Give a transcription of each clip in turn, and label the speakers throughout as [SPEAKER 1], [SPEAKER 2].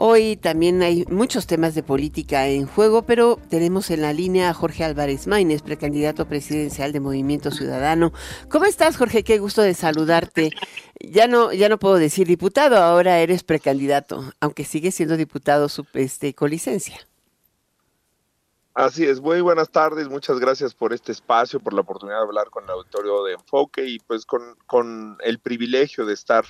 [SPEAKER 1] Hoy también hay muchos temas de política en juego, pero tenemos en la línea a Jorge Álvarez Maínez, precandidato presidencial de Movimiento Ciudadano. ¿Cómo estás, Jorge? Qué gusto de saludarte. Ya no, ya no puedo decir diputado, ahora eres precandidato, aunque sigues siendo diputado este, con licencia.
[SPEAKER 2] Así es, muy buenas tardes, muchas gracias por este espacio, por la oportunidad de hablar con el auditorio de Enfoque y pues con, con el privilegio de estar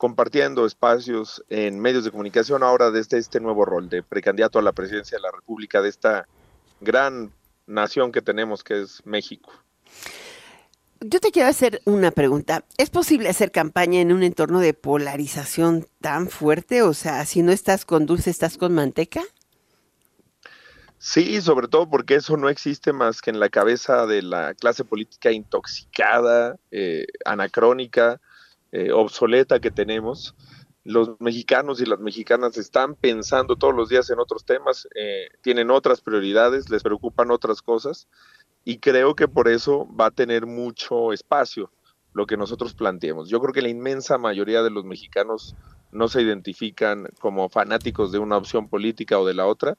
[SPEAKER 2] compartiendo espacios en medios de comunicación ahora desde este nuevo rol de precandidato a la presidencia de la República de esta gran nación que tenemos que es México.
[SPEAKER 1] Yo te quiero hacer una pregunta. ¿Es posible hacer campaña en un entorno de polarización tan fuerte? O sea, si no estás con dulce, estás con manteca.
[SPEAKER 2] Sí, sobre todo porque eso no existe más que en la cabeza de la clase política intoxicada, eh, anacrónica, eh, obsoleta que tenemos. Los mexicanos y las mexicanas están pensando todos los días en otros temas, eh, tienen otras prioridades, les preocupan otras cosas y creo que por eso va a tener mucho espacio lo que nosotros planteemos. Yo creo que la inmensa mayoría de los mexicanos no se identifican como fanáticos de una opción política o de la otra,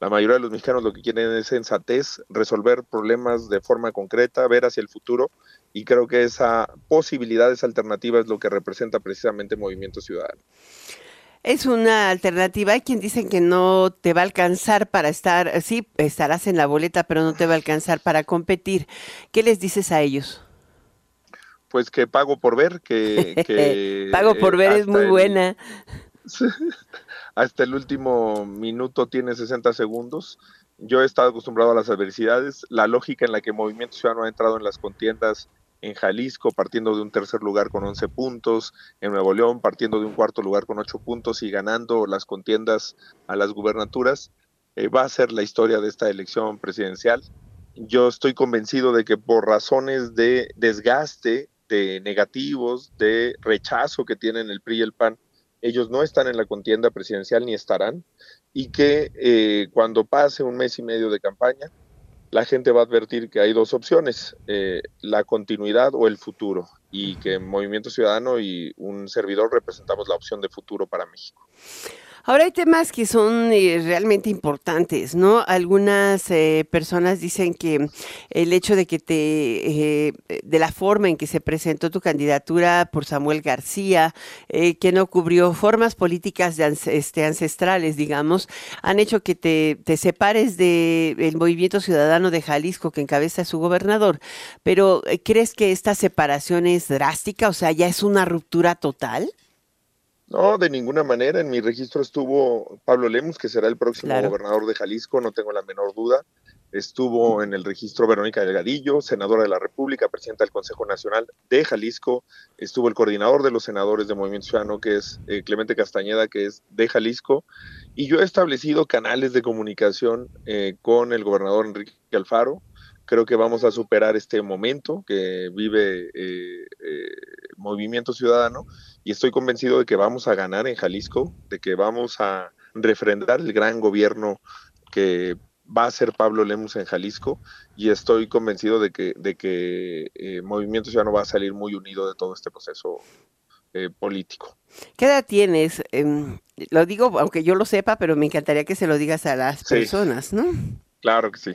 [SPEAKER 2] la mayoría de los mexicanos lo que quieren es sensatez, resolver problemas de forma concreta, ver hacia el futuro y creo que esa posibilidad, esa alternativa es lo que representa precisamente Movimiento Ciudadano.
[SPEAKER 1] Es una alternativa. Hay quien dicen que no te va a alcanzar para estar, sí, estarás en la boleta, pero no te va a alcanzar para competir. ¿Qué les dices a ellos?
[SPEAKER 2] Pues que pago por ver, que...
[SPEAKER 1] pago por ver es muy buena.
[SPEAKER 2] hasta el último minuto tiene 60 segundos. Yo he estado acostumbrado a las adversidades. La lógica en la que Movimiento Ciudadano ha entrado en las contiendas en Jalisco, partiendo de un tercer lugar con 11 puntos, en Nuevo León, partiendo de un cuarto lugar con 8 puntos y ganando las contiendas a las gubernaturas, eh, va a ser la historia de esta elección presidencial. Yo estoy convencido de que por razones de desgaste, de negativos, de rechazo que tienen el PRI y el PAN ellos no están en la contienda presidencial ni estarán, y que eh, cuando pase un mes y medio de campaña, la gente va a advertir que hay dos opciones, eh, la continuidad o el futuro, y que Movimiento Ciudadano y un servidor representamos la opción de futuro para México.
[SPEAKER 1] Ahora hay temas que son eh, realmente importantes, ¿no? Algunas eh, personas dicen que el hecho de que te, eh, de la forma en que se presentó tu candidatura por Samuel García, que no cubrió formas políticas de, este, ancestrales, digamos, han hecho que te, separes del movimiento ciudadano de Jalisco que encabeza su gobernador. Pero, ¿crees que esta separación es drástica? O sea, ¿ya es una ruptura total?
[SPEAKER 2] No, de ninguna manera. En mi registro estuvo Pablo Lemus, que será el próximo gobernador de Jalisco, no tengo la menor duda. Estuvo en el registro Verónica Delgadillo, senadora de la República, presidenta del Consejo Nacional de Jalisco. Estuvo el coordinador de los senadores de Movimiento Ciudadano, que es eh, Clemente Castañeda, que es de Jalisco. Y yo he establecido canales de comunicación eh, con el gobernador Enrique Alfaro, creo que vamos a superar este momento que vive eh, Movimiento Ciudadano y estoy convencido de que vamos a ganar en Jalisco, de que vamos a refrendar el gran gobierno que va a ser Pablo Lemus en Jalisco y estoy convencido de que, de que eh, Movimiento Ciudadano va a salir muy unido de todo este proceso eh, político.
[SPEAKER 1] ¿Qué edad tienes? Em, lo digo aunque yo lo sepa, pero me encantaría que se lo digas a las personas, ¿no?
[SPEAKER 2] Claro que sí.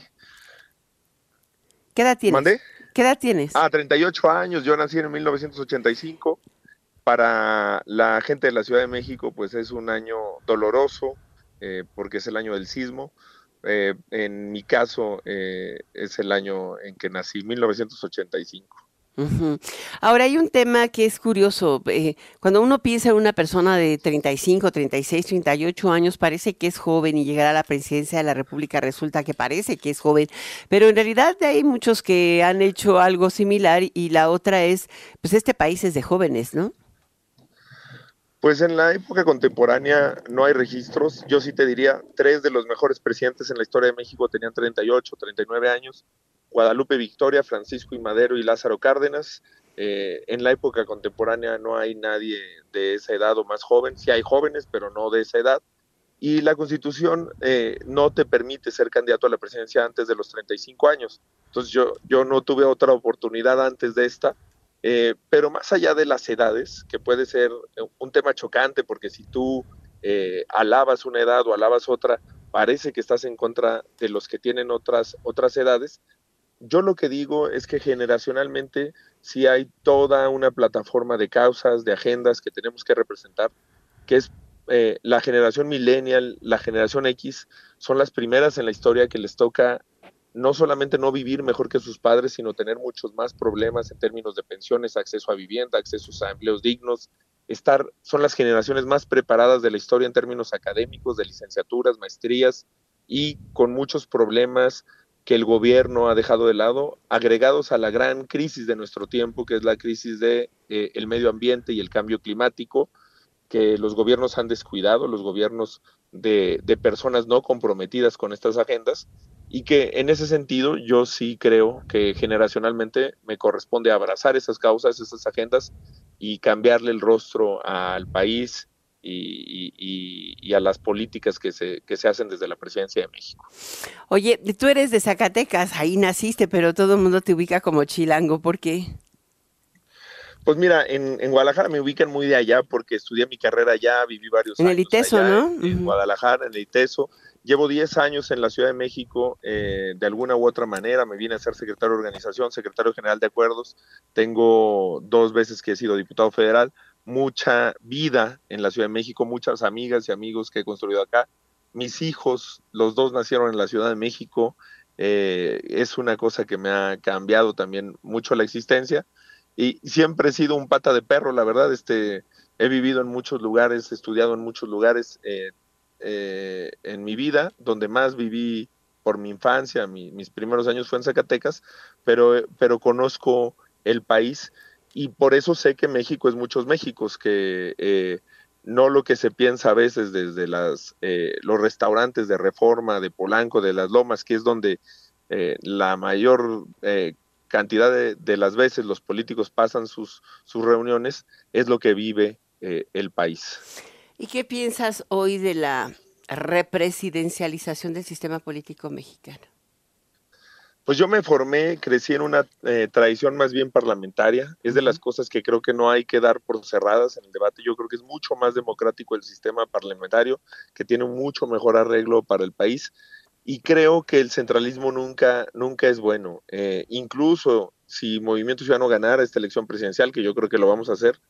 [SPEAKER 1] ¿Qué edad tienes? ¿Mandé? ¿Qué edad tienes?
[SPEAKER 2] Ah, 38 años, yo nací en 1985 para la gente de la Ciudad de México, pues es un año doloroso, eh, porque es el año del sismo. Eh, en mi caso, eh, es el año en que nací, 1985.
[SPEAKER 1] Ahora hay un tema que es curioso. cuando uno piensa en una persona de 35, 36, 38 años, parece que es joven y llegar a la presidencia de la República resulta que parece que es joven, pero en realidad hay muchos que han hecho algo similar y la otra es, pues este país es de jóvenes, ¿no?
[SPEAKER 2] Pues en la época contemporánea no hay registros. Yo sí te diría, tres de los mejores presidentes en la historia de México tenían 38, 39 años. Guadalupe Victoria, Francisco y Madero y Lázaro Cárdenas. Eh, en la época contemporánea no hay nadie de esa edad o más joven. Sí hay jóvenes, pero no de esa edad. Y la constitución eh, no te permite ser candidato a la presidencia antes de los 35 años. Entonces yo, yo no tuve otra oportunidad antes de esta eh, pero más allá de las edades, que puede ser un tema chocante, porque si tú eh, alabas una edad o alabas otra, parece que estás en contra de los que tienen otras, otras edades. Yo lo que digo es que generacionalmente sí hay toda una plataforma de causas, de agendas que tenemos que representar, que es eh, la generación millennial, la generación X, son las primeras en la historia que les toca no solamente no vivir mejor que sus padres, sino tener muchos más problemas en términos de pensiones, acceso a vivienda, acceso a empleos dignos, estar, son las generaciones más preparadas de la historia en términos académicos, de licenciaturas, maestrías y con muchos problemas que el gobierno ha dejado de lado, agregados a la gran crisis de nuestro tiempo, que es la crisis de eh, medio ambiente y el cambio climático, que los gobiernos han descuidado, los gobiernos de, de personas no comprometidas con estas agendas, y que en ese sentido yo sí creo que generacionalmente me corresponde abrazar esas causas, esas agendas y cambiarle el rostro al país y, a las políticas que se, que se hacen desde la presidencia de México.
[SPEAKER 1] Oye, tú eres de Zacatecas, ahí naciste, pero todo el mundo te ubica como chilango, ¿por qué?
[SPEAKER 2] Pues mira, en, Guadalajara me ubican muy de allá porque estudié mi carrera allá, viví varios años.
[SPEAKER 1] En el ITESO, ¿no?
[SPEAKER 2] En, Guadalajara, en el ITESO. Llevo 10 años en la Ciudad de México, eh, de alguna u otra manera, me vine a ser secretario de organización, secretario general de acuerdos, tengo dos veces que he sido diputado federal, mucha vida en la Ciudad de México, muchas amigas y amigos que he construido acá. Mis hijos, los dos nacieron en la Ciudad de México, eh, es una cosa que me ha cambiado también mucho la existencia. Y siempre he sido un pata de perro, la verdad, este, he vivido en muchos lugares, he estudiado en muchos lugares, eh, eh, en mi vida, donde más viví por mi infancia, mis primeros años fue en Zacatecas, pero, pero conozco el país y por eso sé que México es muchos Méxicos, que eh, no lo que se piensa a veces desde las, eh, los restaurantes de Reforma, de Polanco, de las Lomas, que es donde la mayor cantidad de, de, las veces los políticos pasan sus, sus reuniones, es lo que vive el país.
[SPEAKER 1] ¿Y qué piensas hoy de la represidencialización del sistema político mexicano?
[SPEAKER 2] Pues yo me formé, crecí en una eh, tradición más bien parlamentaria. Es de las cosas que creo que no hay que dar por cerradas en el debate. Yo creo que es mucho más democrático el sistema parlamentario, que tiene un mucho mejor arreglo para el país. Y creo que el centralismo nunca, nunca es bueno. Eh, incluso si Movimiento Ciudadano ganara esta elección presidencial, que yo creo que lo vamos a hacer,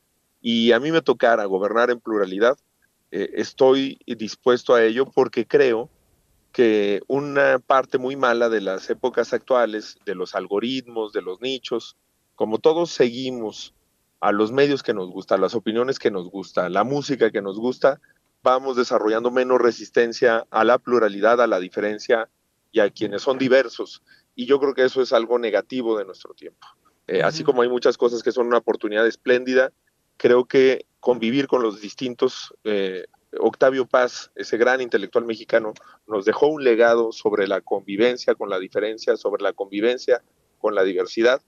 [SPEAKER 2] y a mí me tocara gobernar en pluralidad, eh, estoy dispuesto a ello porque creo que una parte muy mala de las épocas actuales, de los algoritmos, de los nichos, como todos seguimos a los medios que nos gustan, las opiniones que nos gustan, la música que nos gusta, vamos desarrollando menos resistencia a la pluralidad, a la diferencia y a quienes son diversos. Y yo creo que eso es algo negativo de nuestro tiempo. Eh, así como hay muchas cosas que son una oportunidad espléndida, creo que convivir con los distintos. Eh, Octavio Paz, ese gran intelectual mexicano, nos dejó un legado sobre la convivencia con la diferencia, sobre la convivencia con la diversidad.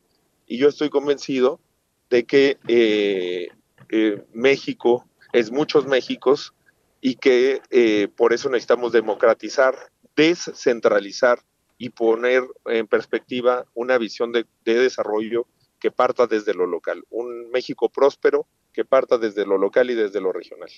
[SPEAKER 2] Y yo estoy convencido de que eh, eh, México es muchos Méxicos y que por eso necesitamos democratizar, descentralizar y poner en perspectiva una visión de desarrollo que parta desde lo local. Un México próspero que parta desde lo local y desde lo regional.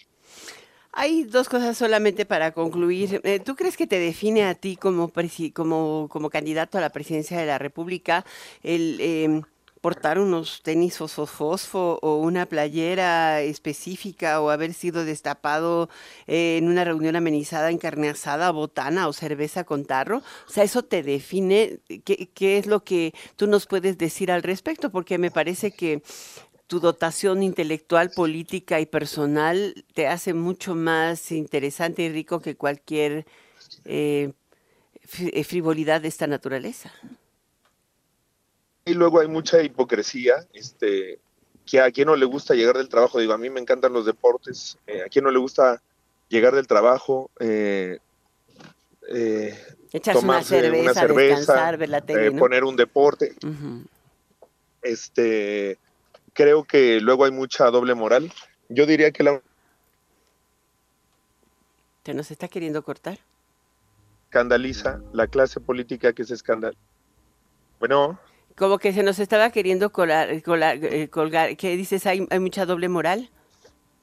[SPEAKER 1] Hay dos cosas solamente para concluir. Eh, ¿Tú crees que te define a ti como, como, como candidato a la presidencia de la República el em, portar unos tenis fosfo o una playera específica o haber sido destapado en una reunión amenizada en carne asada, botana o cerveza con tarro? O sea, ¿eso te define? ¿Qué, ¿Qué es lo que tú nos puedes decir al respecto? Porque me parece que tu dotación intelectual, política y personal te hace mucho más interesante y rico que cualquier eh, eh, frivolidad de esta naturaleza.
[SPEAKER 2] Y luego hay mucha hipocresía, este, que a quien no le gusta llegar del trabajo, digo, a mí me encantan los deportes, eh, a quien no le gusta llegar del trabajo, eh,
[SPEAKER 1] una cerveza, descansar, ver la tele,
[SPEAKER 2] poner un deporte. Este, creo que luego hay mucha doble moral. Yo diría que la...
[SPEAKER 1] ¿Te nos está queriendo cortar?
[SPEAKER 2] Escandaliza la clase política que se escandal. Bueno.
[SPEAKER 1] Como que se nos estaba queriendo colar, eh, colgar. ¿Qué dices? ¿Hay, ¿Hay mucha doble moral?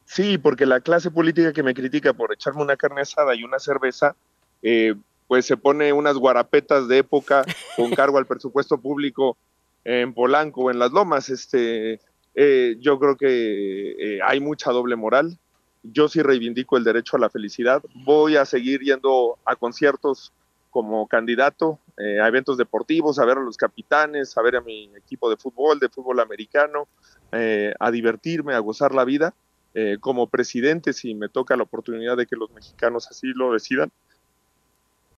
[SPEAKER 2] Sí, porque la clase política que me critica por echarme una carne asada y una cerveza, eh, pues se pone unas guarapetas de época con cargo al presupuesto público en Polanco o en las Lomas. Este, eh, yo creo que eh, hay mucha doble moral. Yo sí reivindico el derecho a la felicidad. Voy a seguir yendo a conciertos como candidato, a eventos deportivos, a ver a los capitanes, a ver a mi equipo de fútbol, de fútbol americano, a divertirme, a gozar la vida eh, como presidente, si me toca la oportunidad de que los mexicanos así lo decidan,